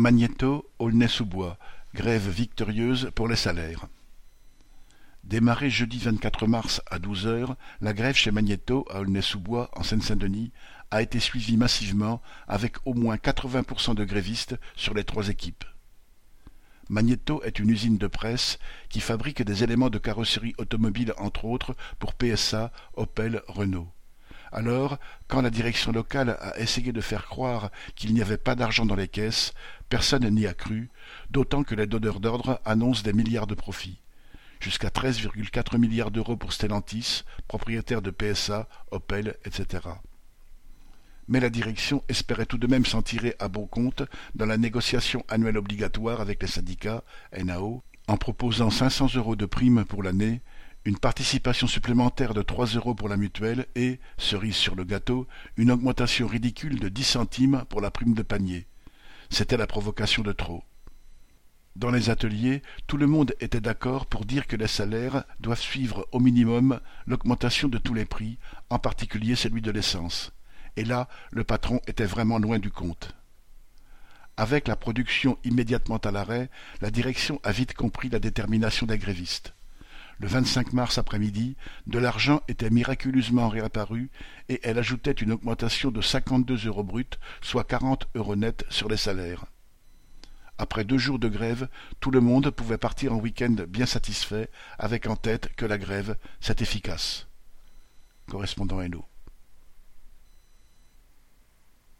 Magnéto, Aulnay-sous-Bois, grève victorieuse pour les salaires. Démarrée jeudi 24 mars à 12 heures, la grève chez Magnéto à Aulnay-sous-Bois, en Seine-Saint-Denis, a été suivie massivement avec au moins 80% de grévistes sur les trois équipes. Magnéto est une usine de presse qui fabrique des éléments de carrosserie automobile entre autres pour PSA, Opel, Renault. Alors, quand la direction locale a essayé de faire croire qu'il n'y avait pas d'argent dans les caisses, personne n'y a cru, d'autant que les donneurs d'ordre annoncent des milliards de profits. Jusqu'à 13,4 milliards d'euros pour Stellantis, propriétaire de PSA, Opel, etc. Mais la direction espérait tout de même s'en tirer à bon compte dans la négociation annuelle obligatoire avec les syndicats, NAO, en proposant 500 euros de prime pour l'année une participation supplémentaire de trois euros pour la mutuelle et, cerise sur le gâteau, une augmentation ridicule de dix centimes pour la prime de panier. C'était la provocation de trop. Dans les ateliers, tout le monde était d'accord pour dire que les salaires doivent suivre au minimum l'augmentation de tous les prix, en particulier celui de l'essence. Et là, le patron était vraiment loin du compte. Avec la production immédiatement à l'arrêt, la direction a vite compris la détermination des grévistes. Le 25 mars après-midi, de l'argent était miraculeusement réapparu et elle ajoutait une augmentation de 52 euros bruts, soit 40 euros nets sur les salaires. Après deux jours de grève, tout le monde pouvait partir en week-end bien satisfait, avec en tête que la grève, c'est efficace. Correspondant Hello.